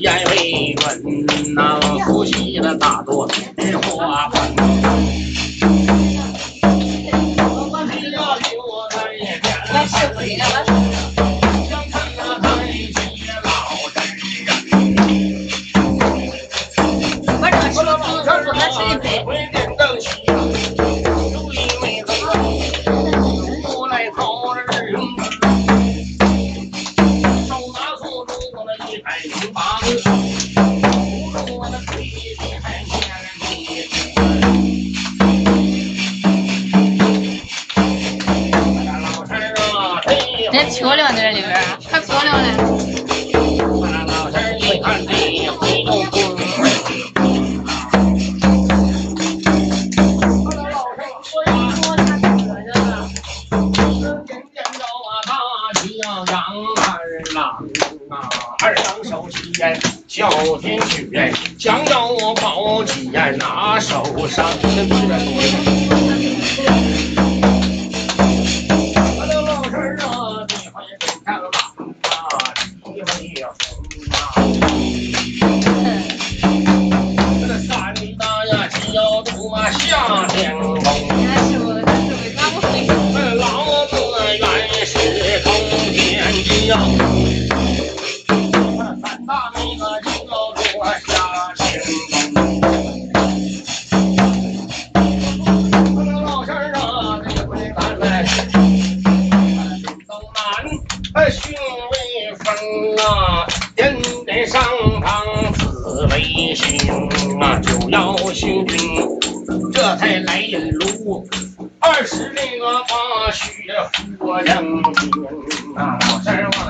烟未闻，那呼吸了大多日花粉。真漂亮在这里边儿，可漂亮了。啊二郎手起言，哮天去言，将要我宝起言拿手上。我的老身儿啊，你会真看郎啊，你会红啊。这三大呀，脚肚啊下天宫。训威风啊，人得上堂子为兄啊，就要训兵，这才来引。二十那个八血火将军啊，老三我。